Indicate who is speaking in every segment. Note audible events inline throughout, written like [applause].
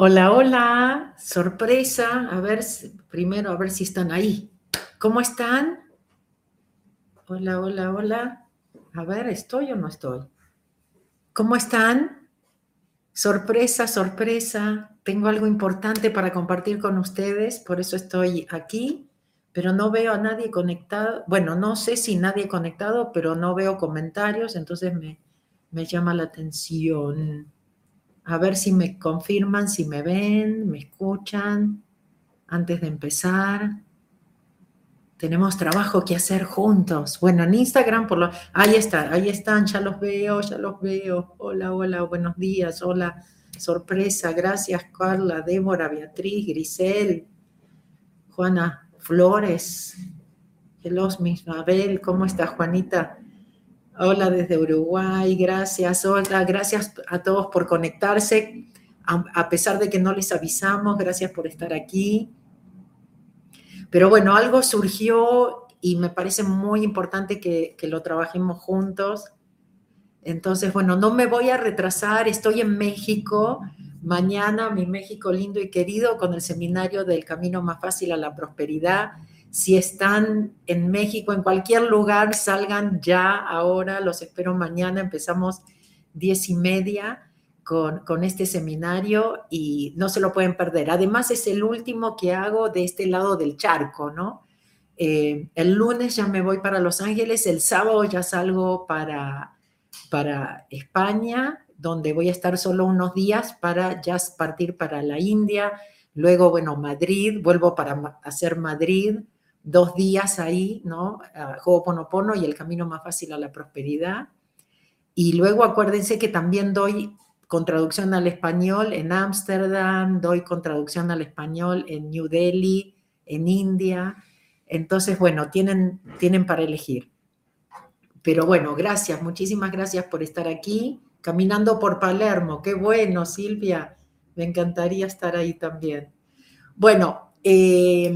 Speaker 1: Hola, hola, sorpresa. A ver, primero a ver si están ahí. ¿Cómo están? Hola, hola, hola. A ver, ¿estoy o no estoy? ¿Cómo están? Sorpresa, sorpresa. Tengo algo importante para compartir con ustedes, por eso estoy aquí, pero no veo a nadie conectado. Bueno, no sé si nadie conectado, pero no veo comentarios, entonces me, me llama la atención. A ver si me confirman, si me ven, me escuchan antes de empezar. Tenemos trabajo que hacer juntos. Bueno, en Instagram, por lo... ahí está, ahí están, ya los veo, ya los veo. Hola, hola, buenos días, hola, sorpresa, gracias Carla, Débora, Beatriz, Grisel, Juana Flores, Hello, Mabel, ¿cómo estás, Juanita? Hola desde Uruguay, gracias. Hola, gracias a todos por conectarse. A, pesar de que no les avisamos, gracias por estar aquí. Pero bueno, algo surgió y me parece muy importante que, que lo trabajemos juntos. Entonces, bueno, no me voy a retrasar, estoy en México. Mañana, mi México lindo y querido, con el seminario del Camino Más Fácil a la Prosperidad si están en México, en cualquier lugar, salgan ya ahora, los espero mañana, empezamos diez y media con, con, este seminario y no se lo pueden perder. Además es el último que hago de este lado del charco, ¿no? Eh, el lunes ya me voy para Los Ángeles, el sábado ya salgo para, para España, donde voy a estar solo unos días para ya partir para la India, luego, bueno, Madrid, vuelvo para hacer Madrid, dos días ahí, ¿no? Juego Ponopono y el camino más fácil a la prosperidad. Y luego acuérdense que también doy con traducción al español en Ámsterdam, doy con traducción al español en New Delhi, en India. Entonces, bueno, tienen, tienen para elegir. Pero bueno, gracias, muchísimas gracias por estar aquí. Caminando por Palermo, qué bueno, Silvia, me encantaría estar ahí también. Bueno, eh,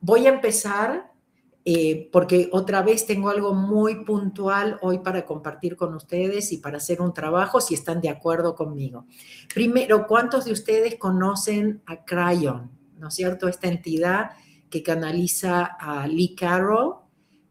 Speaker 1: Voy a empezar eh, porque otra vez tengo algo muy puntual hoy para compartir con ustedes y para hacer un trabajo si están de acuerdo conmigo. Primero, ¿cuántos de ustedes conocen a Cryon? ¿No es cierto? Esta entidad que canaliza a Lee Carroll.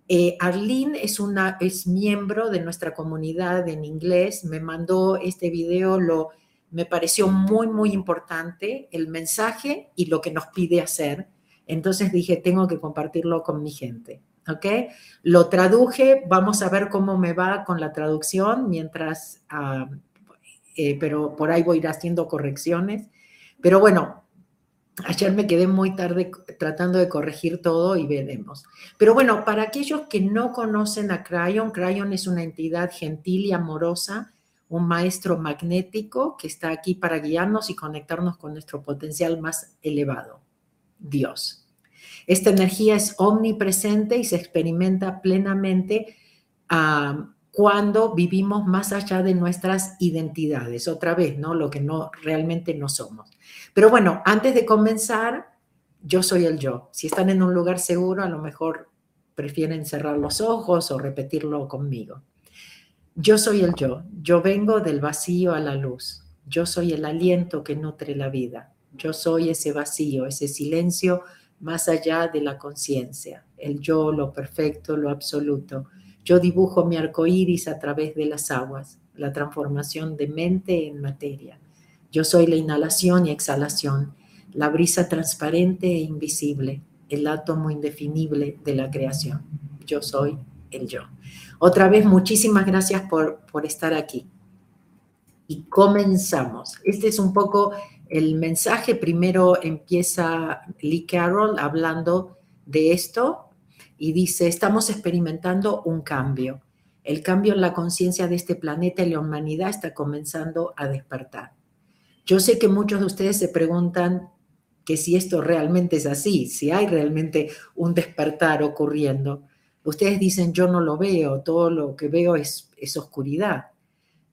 Speaker 1: Eh, Arlene es, una, es miembro de nuestra comunidad en inglés, me mandó este video, lo, me pareció muy, muy importante el mensaje y lo que nos pide hacer entonces dije, tengo que compartirlo con mi gente. ¿Ok? Lo traduje, vamos a ver cómo me va con la traducción mientras, ah, eh, pero por ahí voy a ir haciendo correcciones. Pero bueno, ayer me quedé muy tarde tratando de corregir todo y veremos. Pero bueno, para aquellos que no conocen a Crayon, Crayon es una entidad gentil y amorosa, un maestro magnético que está aquí para guiarnos y conectarnos con nuestro potencial más elevado. Dios. Esta energía es omnipresente y se experimenta plenamente ah, cuando vivimos más allá de nuestras identidades. Otra vez, ¿no? Lo que no realmente no somos. Pero bueno, antes de comenzar, yo soy el yo. Si están en un lugar seguro, a lo mejor prefieren cerrar los ojos o repetirlo conmigo. Yo soy el yo. Yo vengo del vacío a la luz. Yo soy el aliento que nutre la vida. Yo soy ese vacío, ese silencio más allá de la conciencia, el yo, lo perfecto, lo absoluto. Yo dibujo mi arco iris a través de las aguas, la transformación de mente en materia. Yo soy la inhalación y exhalación, la brisa transparente e invisible, el átomo indefinible de la creación. Yo soy el yo. Otra vez, muchísimas gracias por, por estar aquí. Y comenzamos. Este es un poco el mensaje primero empieza Lee Carroll hablando de esto y dice, estamos experimentando un cambio. El cambio en la conciencia de este planeta y la humanidad está comenzando a despertar. Yo sé que muchos de ustedes se preguntan que si esto realmente es así, si hay realmente un despertar ocurriendo. Ustedes dicen, yo no lo veo, todo lo que veo es, es oscuridad.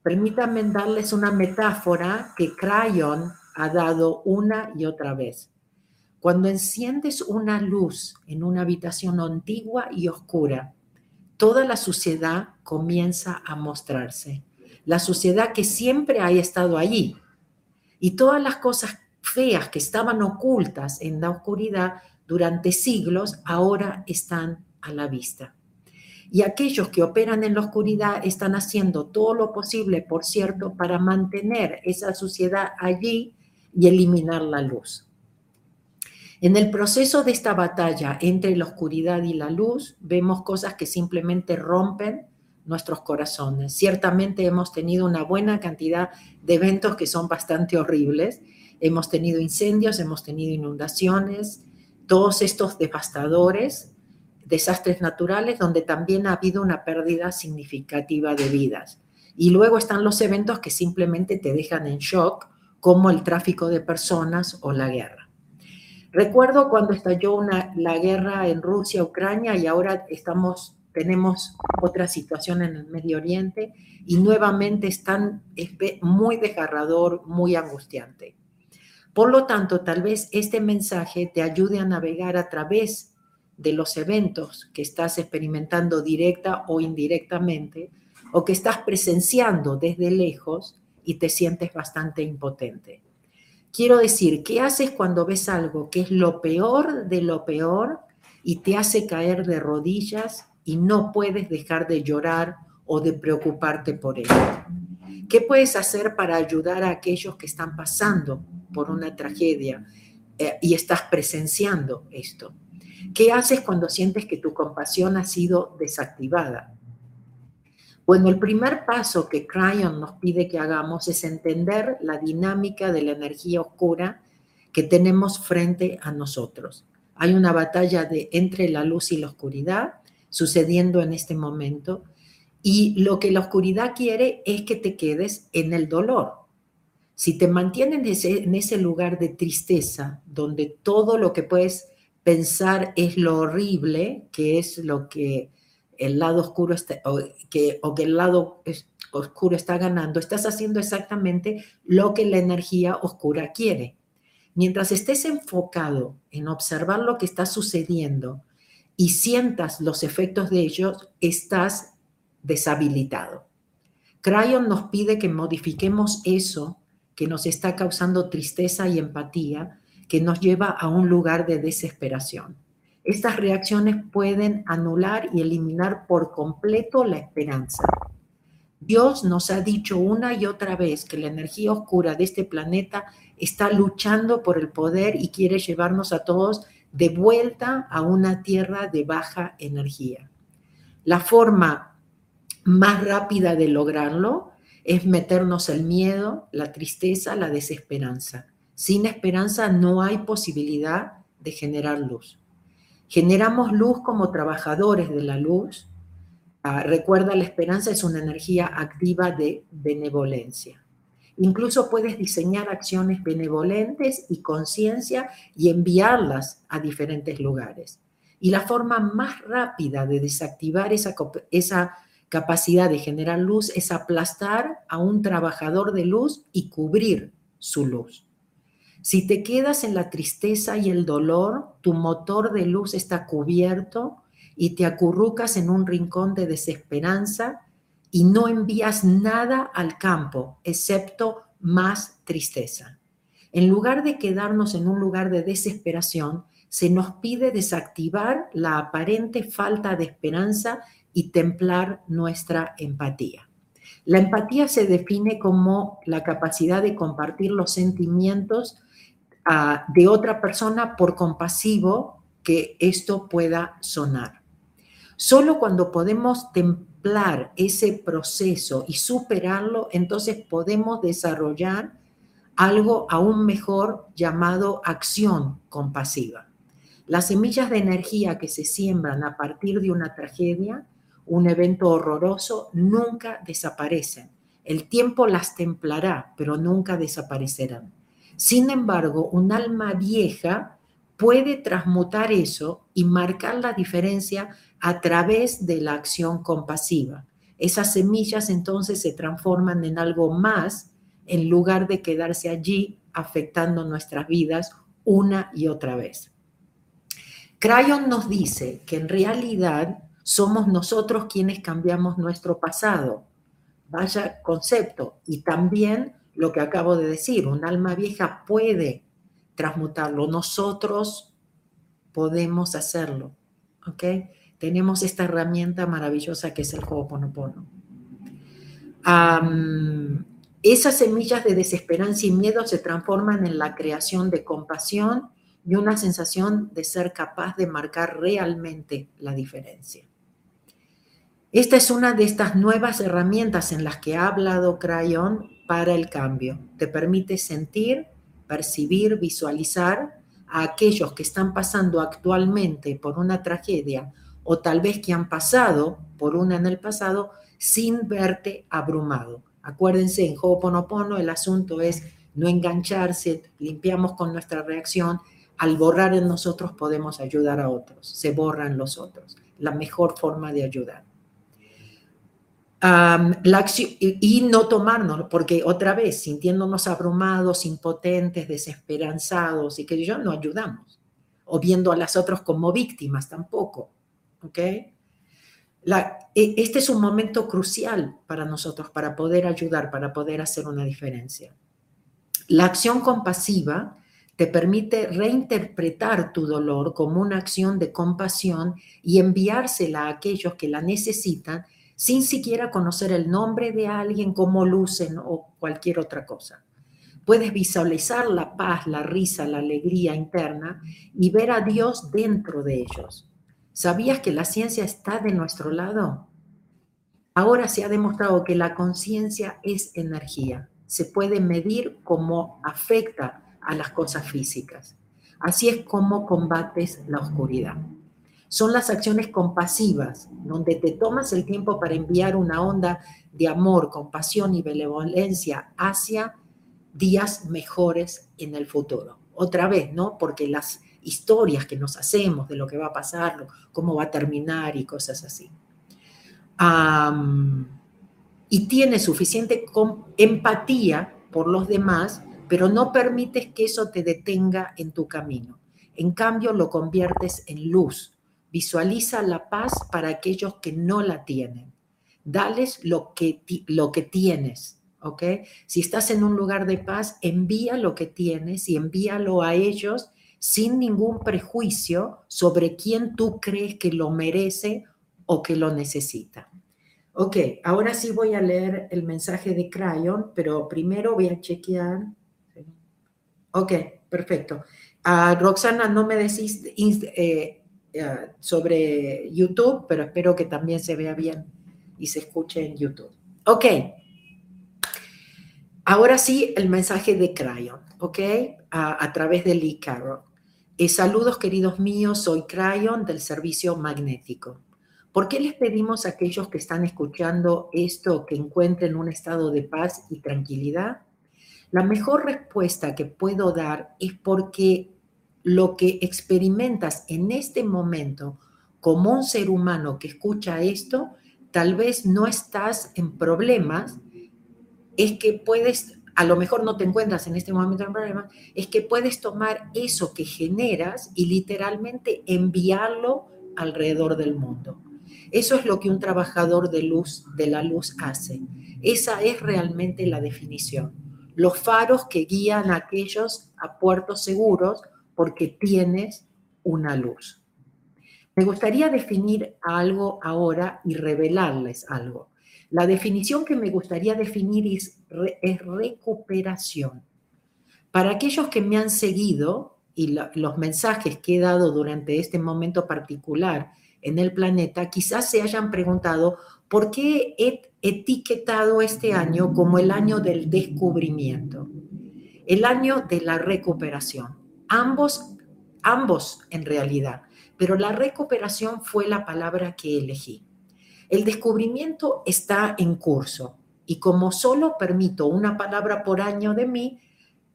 Speaker 1: Permítanme darles una metáfora que Crayon ha dado una y otra vez. Cuando enciendes una luz en una habitación antigua y oscura, toda la suciedad comienza a mostrarse. La suciedad que siempre ha estado allí. Y todas las cosas feas que estaban ocultas en la oscuridad durante siglos ahora están a la vista. Y aquellos que operan en la oscuridad están haciendo todo lo posible, por cierto, para mantener esa suciedad allí y eliminar la luz. En el proceso de esta batalla entre la oscuridad y la luz, vemos cosas que simplemente rompen nuestros corazones. Ciertamente hemos tenido una buena cantidad de eventos que son bastante horribles. Hemos tenido incendios, hemos tenido inundaciones, todos estos devastadores desastres naturales donde también ha habido una pérdida significativa de vidas. Y luego están los eventos que simplemente te dejan en shock, como el tráfico de personas o la guerra. Recuerdo cuando estalló la guerra en Rusia, Ucrania, y ahora estamos, tenemos otra situación en el Medio Oriente, y nuevamente están muy desgarrador, muy angustiante. Por lo tanto, tal vez este mensaje te ayude a navegar a través de los eventos que estás experimentando directa o indirectamente o que estás presenciando desde lejos y te sientes bastante impotente. Quiero decir, ¿qué haces cuando ves algo que es lo peor de lo peor y te hace caer de rodillas y no puedes dejar de llorar o de preocuparte por ello? ¿Qué puedes hacer para ayudar a aquellos que están pasando por una tragedia eh, y estás presenciando esto? ¿Qué haces cuando sientes que tu compasión ha sido desactivada? Bueno, el primer paso que Cryon nos pide que hagamos es entender la dinámica de la energía oscura que tenemos frente a nosotros. Hay una batalla entre la luz y la oscuridad sucediendo en este momento y lo que la oscuridad quiere es que te quedes en el dolor. Si te mantienes en ese lugar de tristeza, donde todo lo que puedes pensar es lo horrible, que es lo que el lado oscuro está, o que, o que el lado oscuro está ganando, estás haciendo exactamente lo que la energía oscura quiere. Mientras estés enfocado en observar lo que está sucediendo y sientas los efectos de ellos, estás deshabilitado. Crayon nos pide que modifiquemos eso que nos está causando tristeza y empatía que nos lleva a un lugar de desesperación. Estas reacciones pueden anular y eliminar por completo la esperanza. Dios nos ha dicho una y otra vez que la energía oscura de este planeta está luchando por el poder y quiere llevarnos a todos de vuelta a una tierra de baja energía. La forma más rápida de lograrlo es meternos el miedo, la tristeza, la desesperanza. Sin esperanza no hay posibilidad de generar luz. Generamos luz como trabajadores de la luz. Ah, recuerda, la esperanza es una energía activa de benevolencia. Incluso puedes diseñar acciones benevolentes y conciencia y enviarlas a diferentes lugares. Y la forma más rápida de desactivar esa, esa capacidad de generar luz es aplastar a un trabajador de luz y cubrir su luz. Si te quedas en la tristeza y el dolor, tu motor de luz está cubierto y te acurrucas en un rincón de desesperanza y no envías nada al campo excepto más tristeza. En lugar de quedarnos en un lugar de desesperación, se nos pide desactivar la aparente falta de esperanza y templar nuestra empatía. La empatía se define como la capacidad de compartir los sentimientos de otra persona por compasivo que esto pueda sonar. Solo cuando podemos templar ese proceso y superarlo, entonces podemos desarrollar algo aún mejor llamado acción compasiva. Las semillas de energía que se siembran a partir de una tragedia, un evento horroroso, nunca desaparecen. El tiempo las templará, pero nunca desaparecerán. Sin embargo, un alma vieja puede transmutar eso y marcar la diferencia a través de la acción compasiva. Esas semillas entonces se transforman en algo más en lugar de quedarse allí afectando nuestras vidas una y otra vez. Crayon nos dice que en realidad somos nosotros quienes cambiamos nuestro pasado. Vaya concepto. Y también lo que acabo de decir, un alma vieja puede transmutarlo. Nosotros podemos hacerlo, ¿ok? Tenemos esta herramienta maravillosa que es el Ho'oponopono. Um, esas semillas de desesperanza y miedo se transforman en la creación de compasión y una sensación de ser capaz de marcar realmente la diferencia. Esta es una de estas nuevas herramientas en las que ha hablado Crayon para el cambio. Te permite sentir, percibir, visualizar a aquellos que están pasando actualmente por una tragedia o tal vez que han pasado por una en el pasado sin verte abrumado. Acuérdense, en Ho'oponopono el asunto es no engancharse, limpiamos con nuestra reacción. Al borrar en nosotros podemos ayudar a otros, se borran los otros. La mejor forma de ayudar. La acción, y, y, no tomarnos, porque otra vez, sintiéndonos abrumados, impotentes, desesperanzados y que yo no ayudamos, o viendo a las otras como víctimas tampoco. ¿Ok? E, este es un momento crucial para nosotros, para poder ayudar, para poder hacer una diferencia. La acción compasiva te permite reinterpretar tu dolor como una acción de compasión y enviársela a aquellos que la necesitan sin siquiera conocer el nombre de alguien, cómo lucen o cualquier otra cosa. Puedes visualizar la paz, la risa, la alegría interna y ver a Dios dentro de ellos. ¿Sabías que la ciencia está de nuestro lado? Ahora se ha demostrado que la conciencia es energía. Se puede medir cómo afecta a las cosas físicas. Así es como combates la oscuridad. Son las acciones compasivas, donde te tomas el tiempo para enviar una onda de amor, compasión y benevolencia hacia días mejores en el futuro. Otra vez, ¿no? Porque las historias que nos hacemos de lo que va a pasar, cómo va a terminar y cosas así. y tienes suficiente empatía por los demás, pero no permites que eso te detenga en tu camino. En cambio, lo conviertes en luz. Visualiza la paz para aquellos que no la tienen. Dales lo que, lo que tienes, ¿ok? Si estás en un lugar de paz, envía lo que tienes y envíalo a ellos sin ningún prejuicio sobre quién tú crees que lo merece o que lo necesita. Ok, ahora sí voy a leer el mensaje de Crayon, pero primero voy a chequear. Ok, perfecto. Uh, Roxana, no me decís eh, eh, sobre YouTube, pero espero que también se vea bien y se escuche en YouTube. Ok. Ahora sí, el mensaje de Crayon, ¿ok? a través de Lee Carroll. Eh, saludos queridos míos, soy Crayon del Servicio Magnético. ¿Por qué les pedimos a aquellos que están escuchando esto que encuentren un estado de paz y tranquilidad? La mejor respuesta que puedo dar es porque lo que experimentas en este momento como un ser humano que escucha esto, tal vez no estás en problemas, es que puedes a lo mejor no te encuentras en este momento en problema, es que puedes tomar eso que generas y literalmente enviarlo alrededor del mundo. Eso es lo que un trabajador de luz, de la luz hace. Esa es realmente la definición. Los faros que guían a aquellos a puertos seguros porque tienes una luz. Me gustaría definir algo ahora y revelarles algo. La definición que me gustaría definir es, recuperación. Para aquellos que me han seguido y los mensajes que he dado durante este momento particular en el planeta, quizás se hayan preguntado por qué he etiquetado este año como el año del descubrimiento, el año de la recuperación. Ambos, ambos en realidad, pero la recuperación fue la palabra que elegí. El descubrimiento está en curso y como solo permito una palabra por año de mí,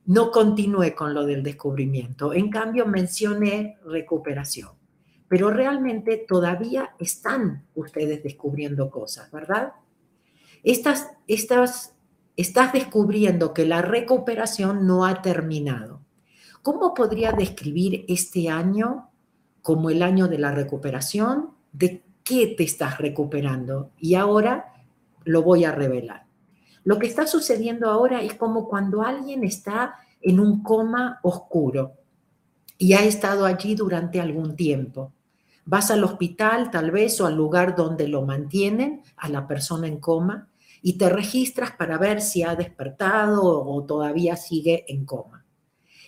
Speaker 1: no continué con lo del descubrimiento. En cambio, mencioné recuperación. Pero realmente todavía están ustedes descubriendo cosas, ¿verdad? Estas, estas, estás descubriendo que la recuperación no ha terminado. ¿Cómo podría describir este año como el año de la recuperación? ¿De qué te estás recuperando? Y ahora lo voy a revelar. Lo que está sucediendo ahora es como cuando alguien está en un coma oscuro y ha estado allí durante algún tiempo. Vas al hospital tal vez o al lugar donde lo mantienen a la persona en coma y te registras para ver si ha despertado o todavía sigue en coma.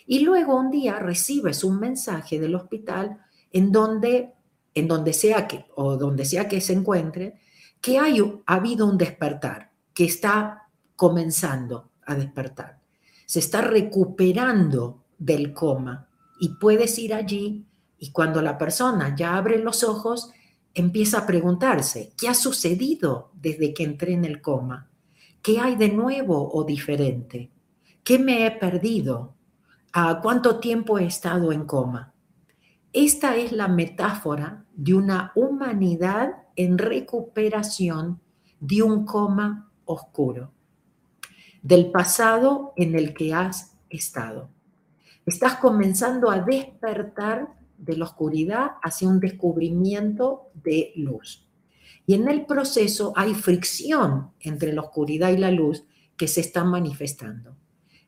Speaker 1: Y luego un día recibes un mensaje del hospital en donde, en donde sea que, o donde sea que se encuentre, que hay, ha habido un despertar, que está comenzando a despertar. Se está recuperando del coma y puedes ir allí y cuando la persona ya abre los ojos, empieza a preguntarse, ¿qué ha sucedido desde que entré en el coma? ¿Qué hay de nuevo o diferente? ¿Qué me he perdido? ¿A cuánto tiempo he estado en coma? Esta es la metáfora de una humanidad en recuperación de un coma oscuro, del pasado en el que has estado. Estás comenzando a despertar de la oscuridad hacia un descubrimiento de luz. Y en el proceso hay fricción entre la oscuridad y la luz que se están manifestando.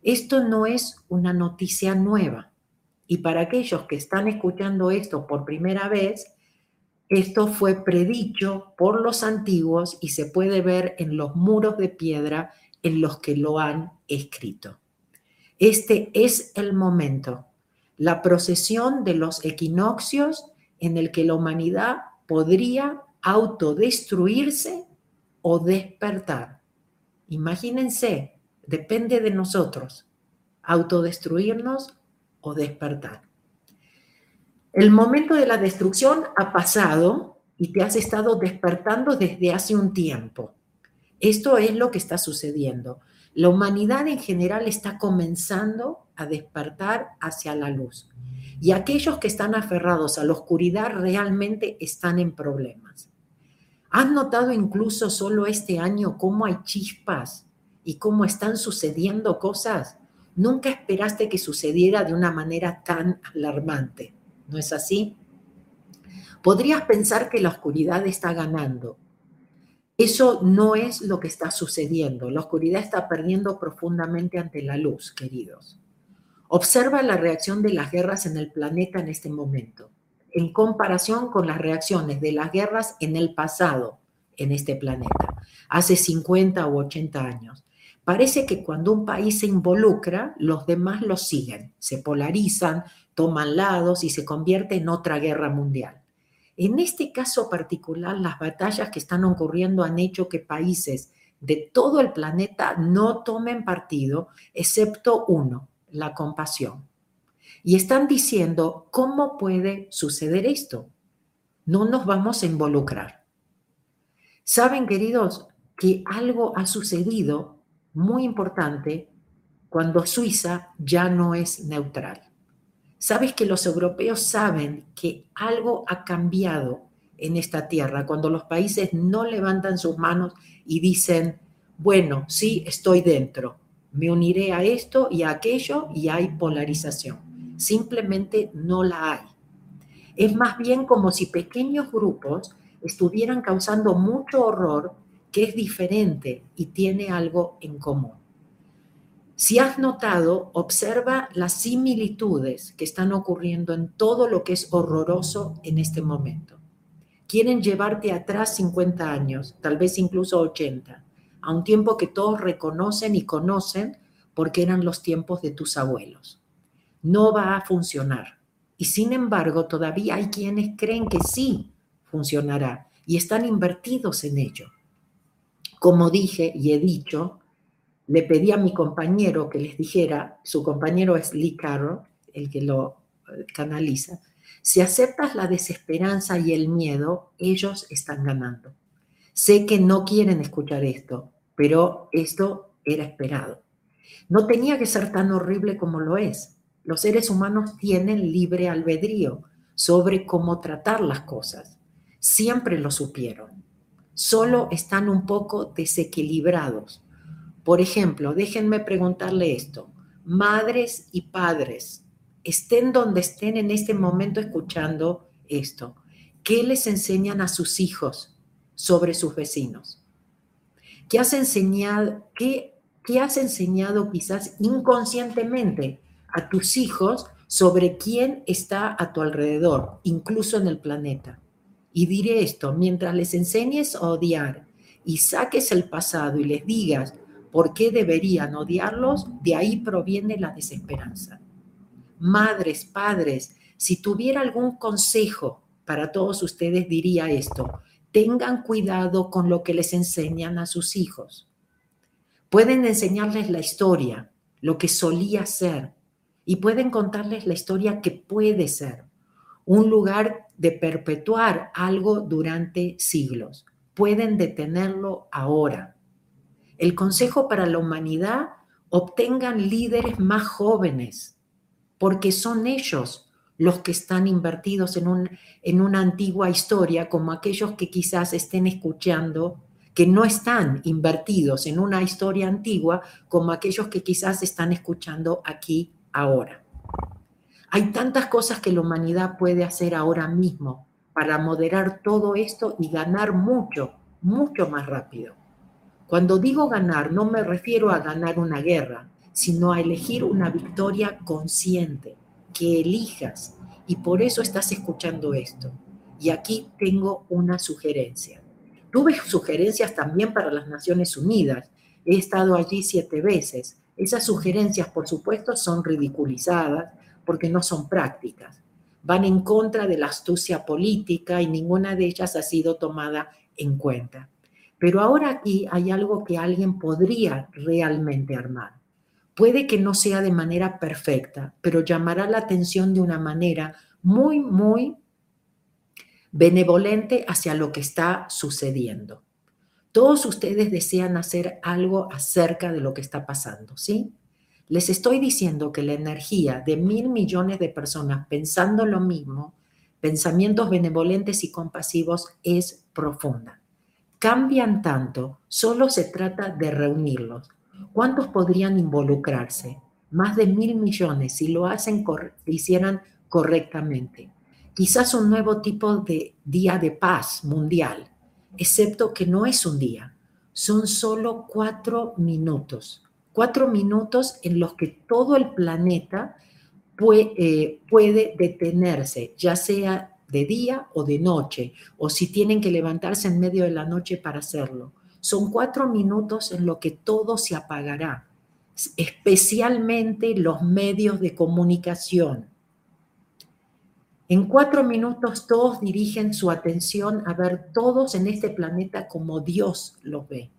Speaker 1: Esto no es una noticia nueva. Y para aquellos que están escuchando esto por primera vez, esto fue predicho por los antiguos y se puede ver en los muros de piedra en los que lo han escrito. Este es el momento la procesión de los equinoccios en el que la humanidad podría autodestruirse o despertar. Imagínense, depende de nosotros, autodestruirnos o despertar. El momento de la destrucción ha pasado y te has estado despertando desde hace un tiempo. Esto es lo que está sucediendo. La humanidad en general está comenzando a despertar hacia la luz. Y aquellos que están aferrados a la oscuridad realmente están en problemas. ¿Has notado incluso solo este año cómo hay chispas y cómo están sucediendo cosas? Nunca esperaste que sucediera de una manera tan alarmante, ¿no es así? Podrías pensar que la oscuridad está ganando, eso no es lo que está sucediendo. La oscuridad está perdiendo profundamente ante la luz, queridos. Observa la reacción de las guerras en el planeta en este momento, en comparación con las reacciones de las guerras en el pasado en este planeta, hace 50 u 80 años. Parece que cuando un país se involucra, los demás lo siguen, se polarizan, toman lados y se convierte en otra guerra mundial. En este caso particular, las batallas que están ocurriendo han hecho que países de todo el planeta no tomen partido, excepto uno, la compasión. Y están diciendo, ¿cómo puede suceder esto? No nos vamos a involucrar. Saben, queridos, que algo ha sucedido muy importante cuando Suiza ya no es neutral. Sabes que los europeos saben que algo ha cambiado en esta tierra cuando los países no levantan sus manos y dicen, bueno, sí, estoy dentro, me uniré a esto y a aquello y hay polarización. Simplemente no la hay. Es más bien como si pequeños grupos estuvieran causando mucho horror que es diferente y tiene algo en común. Si has notado, observa las similitudes que están ocurriendo en todo lo que es horroroso en este momento. Quieren llevarte atrás 50 años, tal vez incluso 80, a un tiempo que todos reconocen y conocen porque eran los tiempos de tus abuelos. No va a funcionar. Y sin embargo, todavía hay quienes creen que sí funcionará y están invertidos en ello. Como dije y he dicho, le pedí a mi compañero que les dijera, su compañero es Lee Carroll, el que lo eh, canaliza, si aceptas la desesperanza y el miedo, ellos están ganando. Sé que no quieren escuchar esto, pero esto era esperado. No tenía que ser tan horrible como lo es. Los seres humanos tienen libre albedrío sobre cómo tratar las cosas. Siempre lo supieron. Solo están un poco desequilibrados por ejemplo, déjenme preguntarle esto. Madres y padres, estén donde estén en este momento escuchando esto, ¿qué les enseñan a sus hijos sobre sus vecinos? ¿Qué has enseñado? ¿Qué ¿Qué has enseñado quizás inconscientemente a tus hijos sobre quién está a tu alrededor, incluso en el planeta? Y diré esto, mientras les enseñes a odiar y saques el pasado y les digas por qué deberían odiarlos, de ahí proviene la desesperanza. Madres, padres, si tuviera algún consejo para todos ustedes, diría esto, tengan cuidado con lo que les enseñan a sus hijos. Pueden enseñarles la historia, lo que solía ser, y pueden contarles la historia que puede ser, un lugar de perpetuar algo durante siglos. Pueden detenerlo ahora. El consejo para la humanidad, obtengan líderes más jóvenes, porque son ellos los que están invertidos en, un, en una antigua historia, como aquellos que quizás estén escuchando, que no están invertidos en una historia antigua, como aquellos que quizás están escuchando aquí ahora. Hay tantas cosas que la humanidad puede hacer ahora mismo para moderar todo esto y ganar mucho, mucho más rápido. Cuando digo ganar, no me refiero a ganar una guerra, sino a elegir una victoria consciente que elijas y por eso estás escuchando esto. Y aquí tengo una sugerencia. Tuve sugerencias también para las Naciones Unidas. He estado allí siete veces. Esas sugerencias, por supuesto, son ridiculizadas porque no son prácticas. Van en contra de la astucia política y ninguna de ellas ha sido tomada en cuenta. Pero ahora aquí hay algo que alguien podría realmente armar. Puede que no sea de manera perfecta, pero llamará la atención de una manera muy, muy benevolente hacia lo que está sucediendo. Todos ustedes desean hacer algo acerca de lo que está pasando, ¿sí? Les estoy diciendo que la energía de mil millones de personas pensando lo mismo, pensamientos benevolentes y compasivos, es profunda. Cambian tanto, solo se trata de reunirlos, ¿Cuántos podrían involucrarse? Más de mil millones si lo hacen, hicieran correctamente. Quizás un nuevo tipo de día de paz mundial, excepto que no es un día, son solo cuatro minutos. Cuatro minutos en los que todo el planeta puede, eh, puede detenerse, ya sea de día o de noche, o si tienen que levantarse en medio de la noche para hacerlo son cuatro minutos en lo que todo se apagará, especialmente los medios de comunicación. En cuatro minutos todos dirigen su atención a ver todos en este planeta como Dios los ve.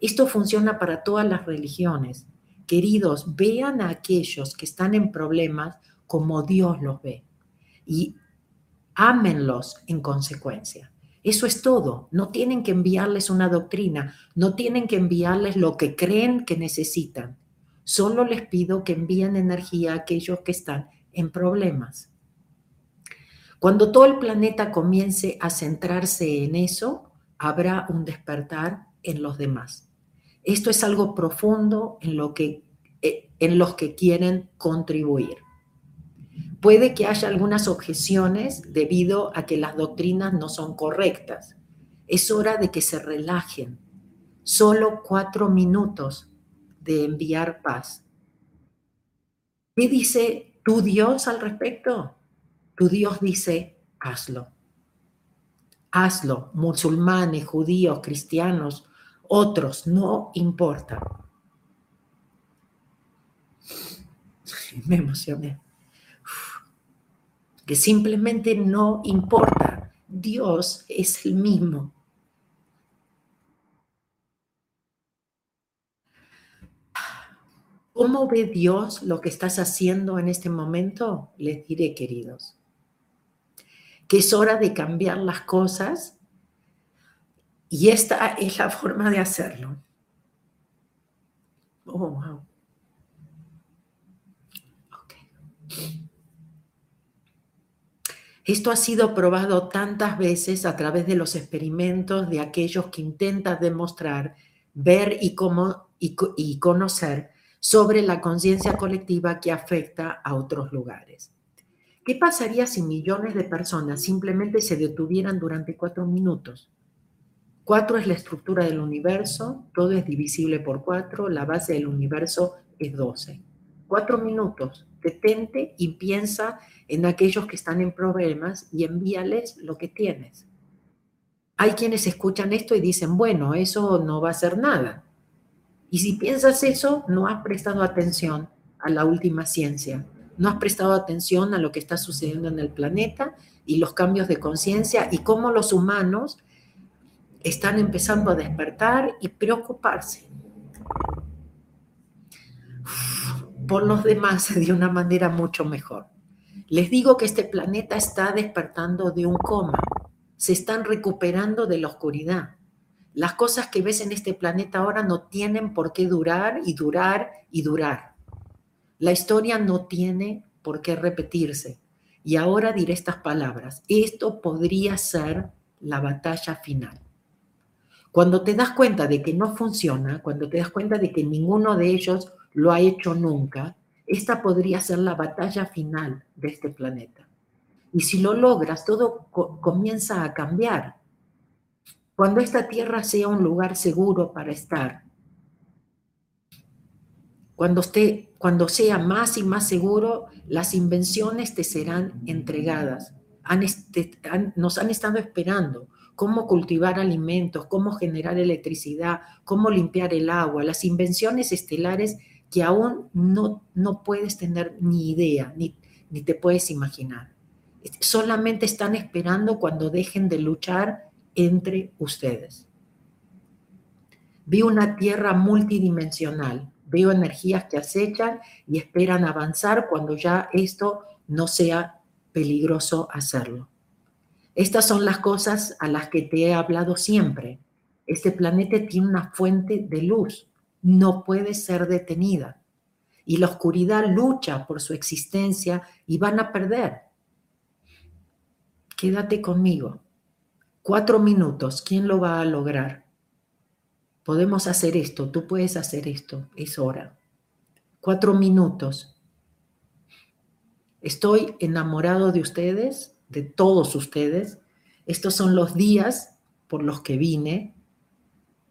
Speaker 1: Esto funciona para todas las religiones. Queridos, vean a aquellos que están en problemas como Dios los ve y ámenlos en consecuencia. Eso es todo. No tienen que enviarles una doctrina, no tienen que enviarles lo que creen que necesitan. Solo les pido que envíen energía a aquellos que están en problemas. Cuando todo el planeta comience a centrarse en eso, habrá un despertar en los demás. Esto es algo profundo en, lo que, eh, en los que quieren contribuir. Puede que haya algunas objeciones debido a que las doctrinas no son correctas. Es hora de que se relajen. Solo cuatro minutos de enviar paz. ¿Qué dice tu Dios al respecto? Tu Dios dice, hazlo. Hazlo, musulmanes, judíos, cristianos, otros, no importa. Me emocioné que simplemente no importa. Dios es el mismo. ¿Cómo ve Dios lo que estás haciendo en este momento? Les diré, queridos, que es hora de cambiar las cosas y esta es la forma de hacerlo. Oh. Esto ha sido probado tantas veces a través de los experimentos de aquellos que intentan demostrar, ver y, cómo, y, conocer sobre la conciencia colectiva que afecta a otros lugares. ¿Qué pasaría si millones de personas simplemente se detuvieran durante cuatro minutos? Cuatro es la estructura del universo, todo es divisible por cuatro, la base del universo es 12. Cuatro minutos, detente y piensa en aquellos que están en problemas y envíales lo que tienes. Hay quienes escuchan esto y dicen, bueno, eso no va a ser nada. Y si piensas eso, no has prestado atención a la última ciencia, no has prestado atención a lo que está sucediendo en el planeta y los cambios de conciencia y cómo los humanos están empezando a despertar y preocuparse por los demás [laughs] de una manera mucho mejor. Les digo que este planeta está despertando de un coma, se están recuperando de la oscuridad. Las cosas que ves en este planeta ahora no tienen por qué durar y durar y durar. La historia no tiene por qué repetirse. Y ahora diré estas palabras. Esto podría ser la batalla final. Cuando te das cuenta de que no funciona, cuando te das cuenta de que ninguno de ellos lo ha hecho nunca, esta podría ser la batalla final de este planeta. Y si lo logras, todo comienza a cambiar. Cuando esta tierra sea un lugar seguro para estar, cuando, esté, cuando sea más y más seguro, las invenciones te serán entregadas. Este, nos han estado esperando cómo cultivar alimentos, cómo generar electricidad, cómo limpiar el agua, las invenciones estelares que aún no, no puedes tener ni idea, ni, ni te puedes imaginar. Solamente están esperando cuando dejen de luchar entre ustedes. Vi una tierra multidimensional, veo energías que acechan y esperan avanzar cuando ya esto no sea peligroso hacerlo. Estas son las cosas a las que te he hablado siempre. Este planeta tiene una fuente de luz, no puede ser detenida. Y la oscuridad lucha por su existencia y van a perder. Quédate conmigo. Cuatro minutos, ¿quién lo va a lograr? Podemos hacer esto, tú puedes hacer esto, es hora. Cuatro minutos. Estoy enamorado de ustedes, de todos ustedes. Estos son los días por los que vine,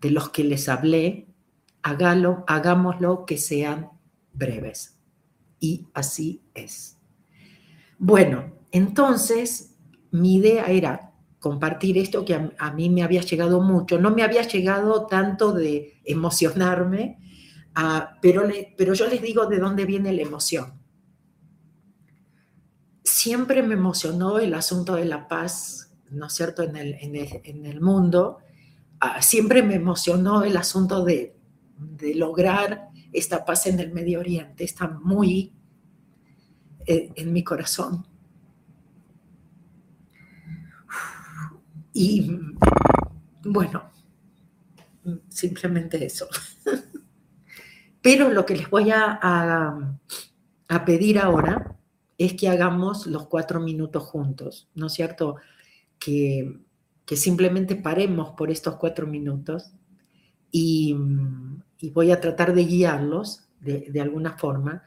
Speaker 1: de los que les hablé. Hágalo, hagámoslo que sean breves. Y así es. Bueno, entonces mi idea era compartir esto que a, mí me había llegado mucho. No me había llegado tanto de emocionarme, ah, pero, pero yo les digo de dónde viene la emoción siempre me emocionó el asunto de la paz, ¿no es cierto?, en el, en el, mundo. Ah, siempre me emocionó el asunto de, de, lograr esta paz en el Medio Oriente. Está muy eh, en mi corazón. Y bueno, simplemente eso. [laughs] Pero lo que les voy a, a pedir ahora es que hagamos los cuatro minutos juntos, ¿no es cierto? Que, simplemente paremos por estos cuatro minutos y, voy a tratar de guiarlos de, alguna forma,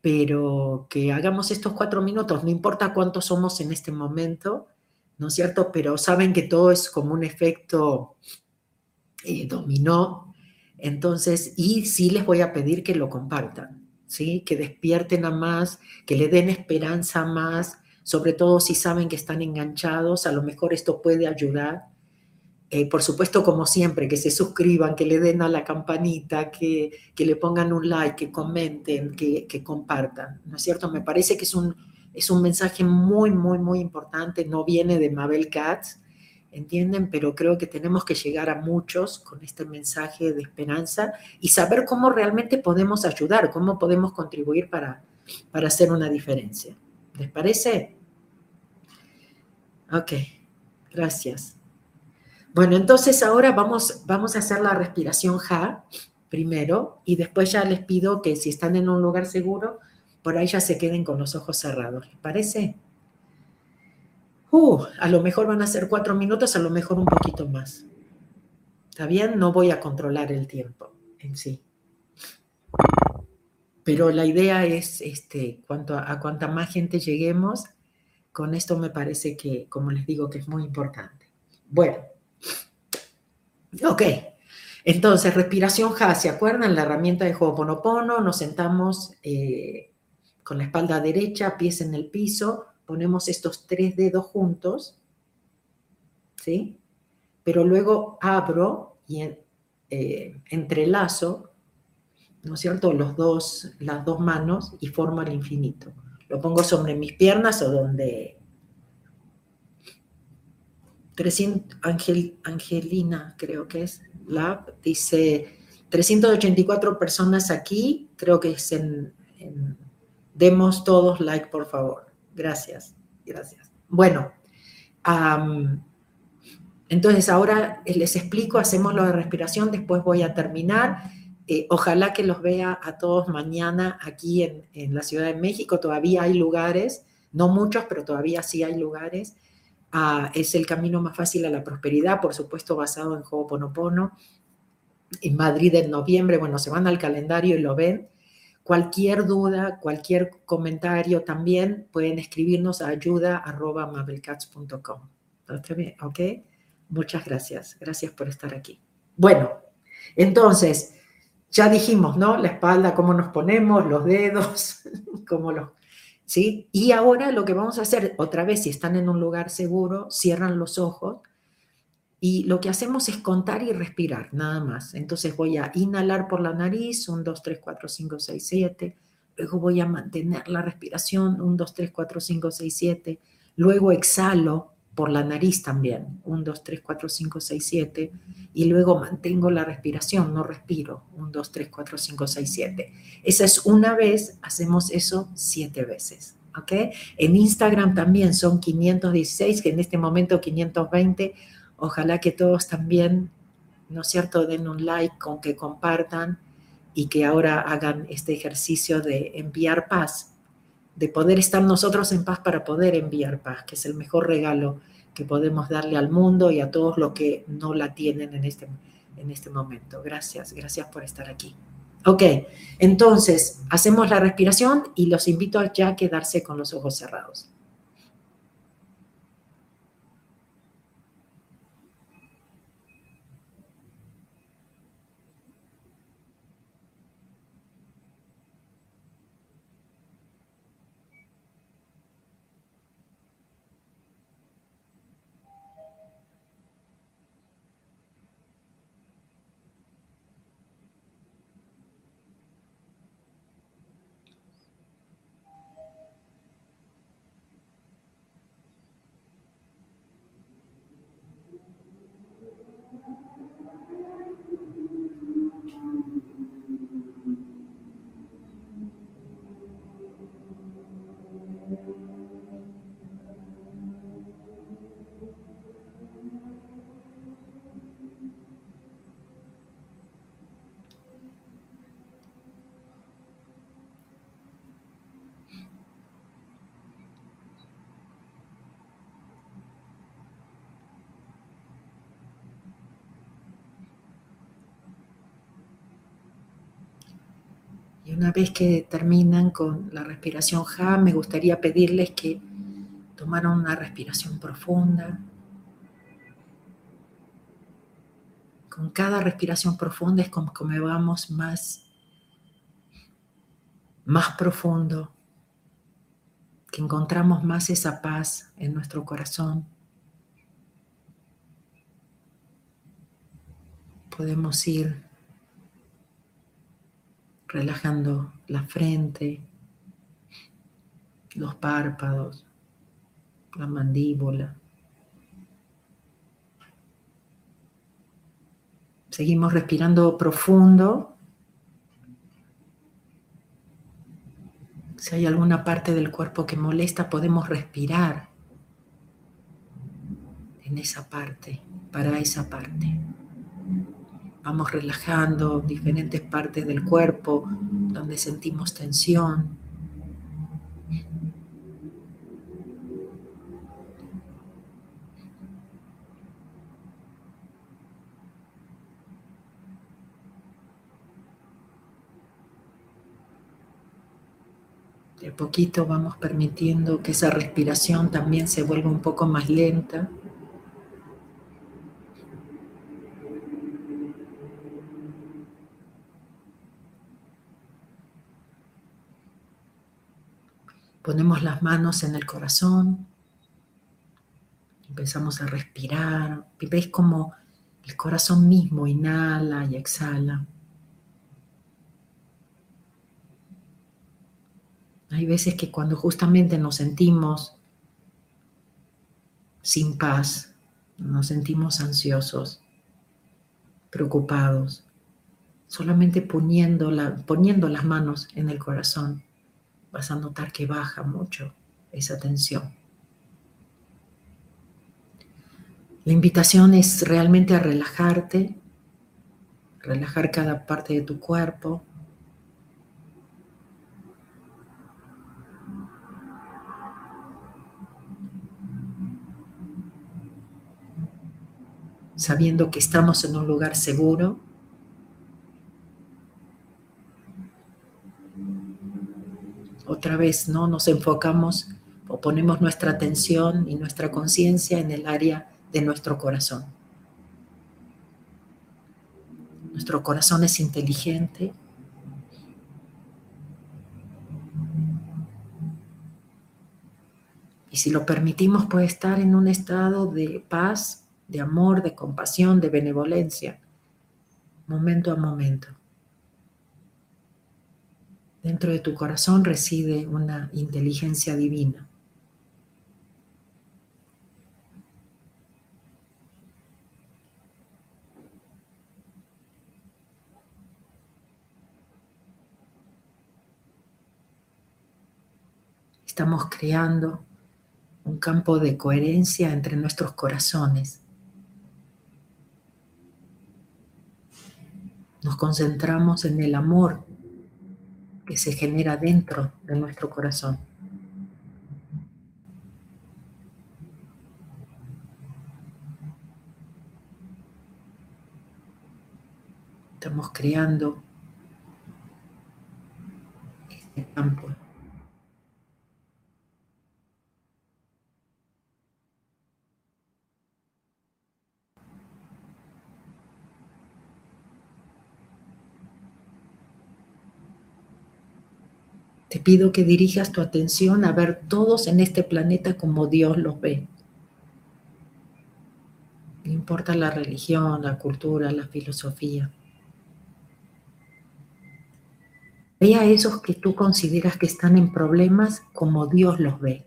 Speaker 1: pero que hagamos estos cuatro minutos, no importa cuántos somos en este momento, ¿no es cierto? Pero saben que todo es como un efecto eh, dominó, entonces, y sí les voy a pedir que lo compartan. Que despierten a más, que le den esperanza a más, sobre todo si saben que están enganchados, a lo mejor esto puede ayudar. Eh, por supuesto, como siempre, que se suscriban, que le den a la campanita, que, le pongan un like, que comenten, que, que, compartan, ¿no es cierto? Me parece que es un, es un mensaje muy, muy, muy importante, no viene de Mabel Katz, ¿entienden? Pero creo que tenemos que llegar a muchos con este mensaje de esperanza y saber cómo realmente podemos ayudar, cómo podemos contribuir para, para hacer una diferencia. ¿Les parece? Ok, gracias. Bueno, entonces ahora vamos, vamos a hacer la respiración Ja primero y después ya les pido que si están en un lugar seguro, por ahí ya se queden con los ojos cerrados. ¿Les parece? Uh, a lo mejor van a ser cuatro minutos, a lo mejor un poquito más. ¿Está bien? No voy a controlar el tiempo en sí. Pero la idea es, este, cuanto a, cuanta más gente lleguemos, con esto me parece que, como les digo, que es muy importante. Bueno, Ok, entonces respiración Ja, ¿se acuerdan? La herramienta de Ho'oponopono, nos sentamos eh, con la espalda derecha, pies en el piso, ponemos estos tres dedos juntos, ¿sí? Pero luego abro y eh, entrelazo, ¿no es cierto?, Los dos, las dos manos y formo el infinito. Lo pongo sobre mis piernas o donde... 300, Angelina, creo que es, dice 384 personas aquí, creo que es en, demos todos like, por favor. Gracias, gracias. Bueno, entonces ahora les explico, hacemos lo de respiración, después voy a terminar. Eh, ojalá que los vea a todos mañana aquí en, la Ciudad de México. Todavía hay lugares, no muchos, pero todavía sí hay lugares. Ah, es el camino más fácil a la prosperidad, por supuesto basado en Ho'oponopono. En Madrid en noviembre, bueno, se van al calendario y lo ven. Cualquier duda, cualquier comentario también pueden escribirnos a ayuda.mabelcats.com. ¿Ok? Muchas gracias. Gracias por estar aquí. Bueno, entonces, ya dijimos, ¿no? La espalda, cómo nos ponemos, los dedos, [laughs] cómo los... ¿Sí? Y ahora lo que vamos a hacer, otra vez, si están en un lugar seguro, cierran los ojos y lo que hacemos es contar y respirar, nada más. Entonces voy a inhalar por la nariz, 1, 2, 3, 4, 5, 6, 7. Luego voy a mantener la respiración, 1, 2, 3, 4, 5, 6, 7. Luego exhalo por la nariz también, 1, 2, 3, 4, 5, 6, 7, y luego mantengo la respiración, no respiro, 1, 2, 3, 4, 5, 6, 7. Esa es una vez, hacemos eso siete veces. ¿ok? En Instagram también son 516, que en este momento 520. Ojalá que todos también, ¿no es cierto?, den un like, con que compartan y que ahora hagan este ejercicio de enviar paz, de poder estar nosotros en paz para poder enviar paz, que es el mejor regalo que podemos darle al mundo y a todos los que no la tienen en este, en este momento. Gracias, gracias por estar aquí. Ok, entonces hacemos la respiración y los invito a ya quedarse con los ojos cerrados. Una vez que terminan con la respiración Ja, me gustaría pedirles que tomaran una respiración profunda. Con cada respiración profunda es como que vamos más, más profundo, que encontramos más esa paz en nuestro corazón. Podemos ir relajando la frente, los párpados, la mandíbula. Seguimos respirando profundo. Si hay alguna parte del cuerpo que molesta, podemos respirar en esa parte, para esa parte. Vamos relajando diferentes partes del cuerpo donde sentimos tensión. De poquito vamos permitiendo que esa respiración también se vuelva un poco más lenta. Ponemos las manos en el corazón, empezamos a respirar, veis como el corazón mismo inhala y exhala. Hay veces que cuando justamente nos sentimos sin paz, nos sentimos ansiosos, preocupados, solamente poniendo las manos en el corazón, vas a notar que baja mucho esa tensión. La invitación es realmente a relajarte, relajar cada parte de tu cuerpo. sabiendo que estamos en un lugar seguro. Otra vez, ¿no? Nos enfocamos o ponemos nuestra atención y nuestra conciencia en el área de nuestro corazón. Nuestro corazón es inteligente. Y si lo permitimos puede estar en un estado de paz, de amor, de compasión, de benevolencia, momento a momento. Dentro de tu corazón reside una inteligencia divina. Estamos creando un campo de coherencia entre nuestros corazones. Nos concentramos en el amor que se genera dentro de nuestro corazón. Estamos creando este campo Te pido que dirijas tu atención a ver todos en este planeta como Dios los ve. No importa la religión, la cultura, la filosofía. Ve a esos que tú consideras que están en problemas como Dios los ve.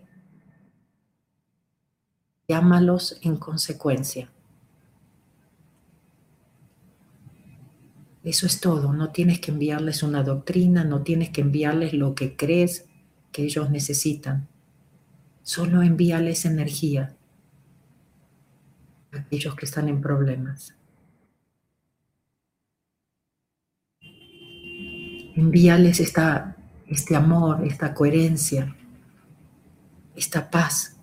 Speaker 1: Llámalos en consecuencia. Eso es todo, no tienes que enviarles una doctrina, no tienes que enviarles lo que crees que ellos necesitan. Solo envíales energía a aquellos que están en problemas. Envíales esta, este amor, esta coherencia, esta paz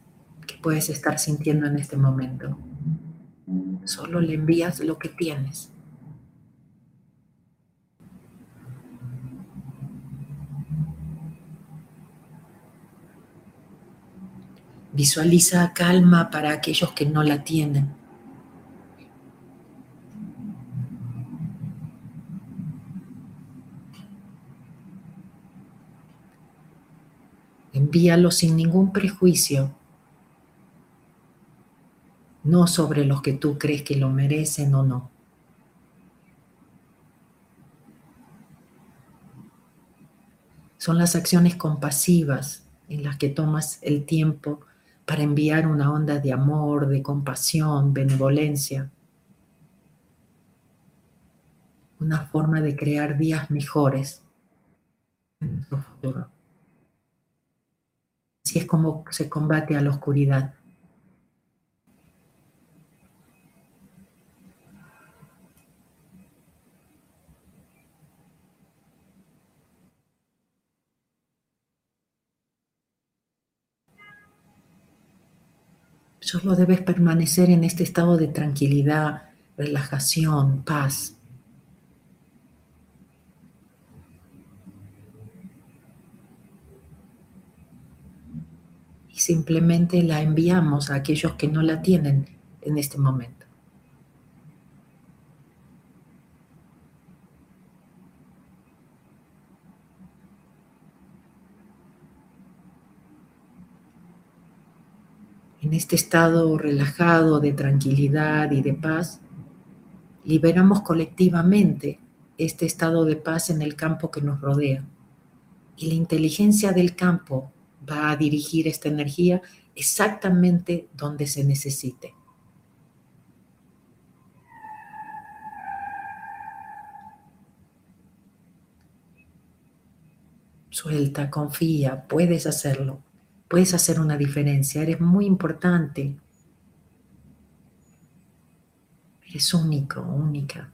Speaker 1: que puedes estar sintiendo en este momento. Solo le envías lo que tienes. Visualiza calma para aquellos que no la tienen. Envíalo sin ningún prejuicio, no sobre los que tú crees que lo merecen o no. Son las acciones compasivas en las que tomas el tiempo para enviar una onda de amor, de compasión, benevolencia. Una forma de crear días mejores en nuestro futuro. Así es como se combate a la oscuridad. Solo debes permanecer en este estado de tranquilidad, relajación, paz. Y simplemente la enviamos a aquellos que no la tienen en este momento. En este estado relajado de tranquilidad y de paz, liberamos colectivamente este estado de paz en el campo que nos rodea. Y la inteligencia del campo va a dirigir esta energía exactamente donde se necesite. Suelta, confía, puedes hacerlo, puedes hacer una diferencia, eres muy importante, eres único, única.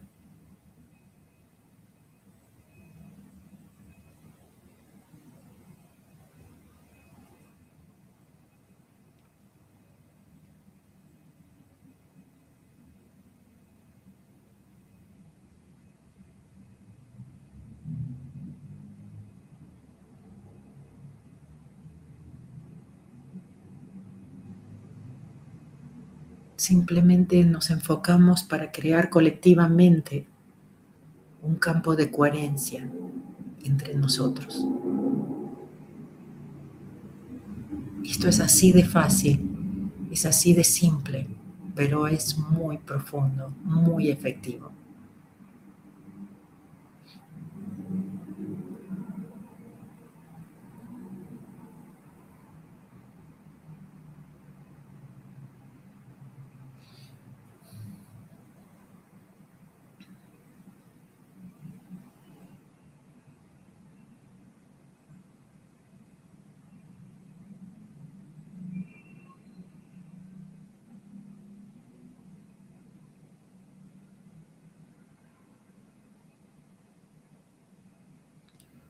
Speaker 1: Simplemente nos enfocamos para crear colectivamente un campo de coherencia entre nosotros. Esto es así de fácil, es así de simple, pero es muy profundo, muy efectivo.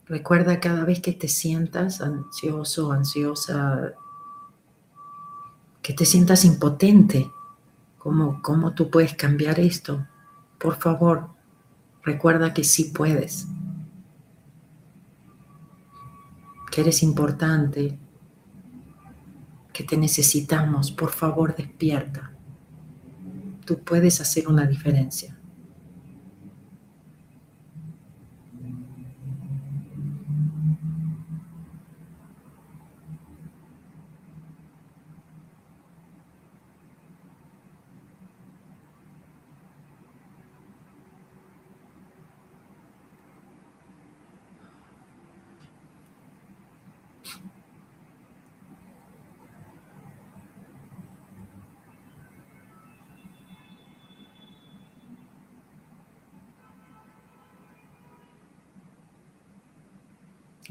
Speaker 1: Recuerda cada vez que te sientas ansioso, ansiosa, que te sientas impotente, ¿cómo, cómo tú puedes cambiar esto? Por favor, recuerda que sí puedes, que eres importante, que te necesitamos. Por favor, despierta. Tú puedes hacer una diferencia.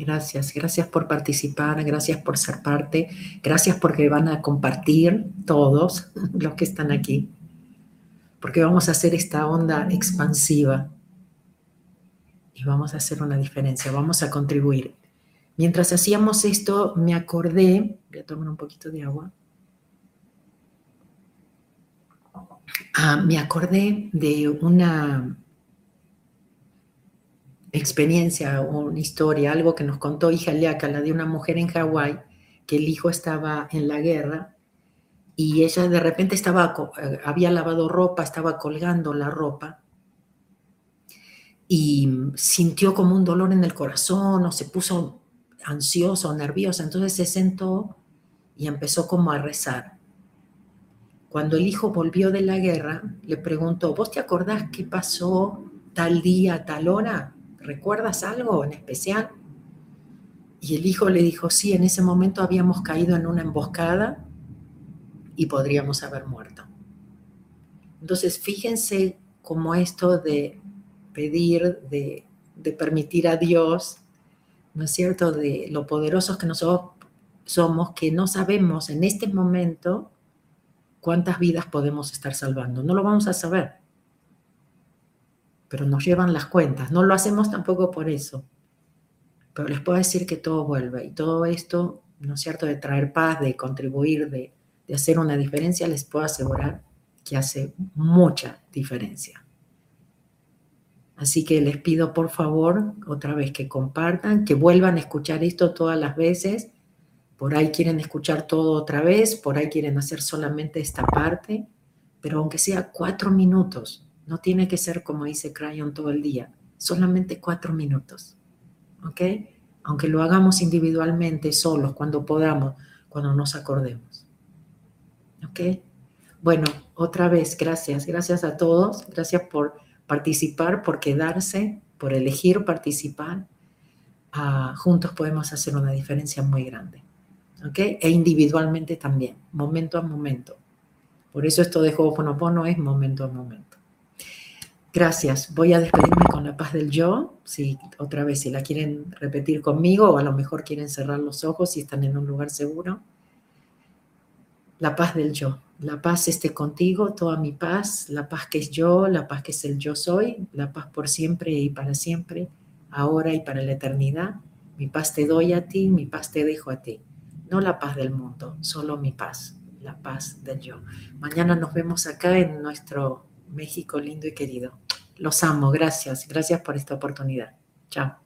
Speaker 1: Gracias, gracias por participar, gracias por ser parte, gracias porque van a compartir todos [laughs] los que están aquí, porque vamos a hacer esta onda expansiva y vamos a hacer una diferencia, vamos a contribuir. Mientras hacíamos esto, me acordé, voy a tomar un poquito de agua, ah, me acordé de una experiencia o una historia, algo que nos contó hija la de una mujer en Hawái, que el hijo estaba en la guerra y ella de repente estaba, eh, había lavado ropa, estaba colgando la ropa y sintió como un dolor en el corazón o se puso ansioso o nerviosa, entonces se sentó y empezó como a rezar. Cuando el hijo volvió de la guerra, le preguntó, ¿vos te acordás qué pasó tal día, tal hora? ¿Recuerdas algo en especial? Y el hijo le dijo, sí, en ese momento habíamos caído en una emboscada y podríamos haber muerto. Entonces, fíjense cómo esto de pedir, de, permitir a Dios, ¿no es cierto?, de lo poderosos que nosotros somos, que no sabemos en este momento cuántas vidas podemos estar salvando. No lo vamos a saber pero nos llevan las cuentas. No lo hacemos tampoco por eso. Pero les puedo decir que todo vuelve y todo esto, ¿no es cierto?, de traer paz, de contribuir, de, de hacer una diferencia, les puedo asegurar que hace mucha diferencia. Así que les pido por favor otra vez que compartan, que vuelvan a escuchar esto todas las veces. Por ahí quieren escuchar todo otra vez, por ahí quieren hacer solamente esta parte, pero aunque sea cuatro minutos, no tiene que ser como dice Crayon todo el día, solamente cuatro minutos. ¿Ok? Aunque lo hagamos individualmente, solos, cuando podamos, cuando nos acordemos. ¿Ok? Bueno, otra vez, gracias. Gracias a todos. Gracias por participar, por quedarse, por elegir participar. Ah, juntos podemos hacer una diferencia muy grande. ¿Ok? E individualmente también, momento a momento. Por eso esto de Ho'oponopono es momento a momento. Gracias. Voy a despedirme con la paz del yo. Si otra vez, si la quieren repetir conmigo o a lo mejor quieren cerrar los ojos si están en un lugar seguro. La paz del yo. La paz esté contigo, toda mi paz, la paz que es yo, la paz que es el yo soy, la paz por siempre y para siempre, ahora y para la eternidad. Mi paz te doy a ti, mi paz te dejo a ti. No la paz del mundo, solo mi paz, la paz del yo. Mañana nos vemos acá en nuestro México lindo y querido. Los amo, gracias, gracias por esta oportunidad. Chao.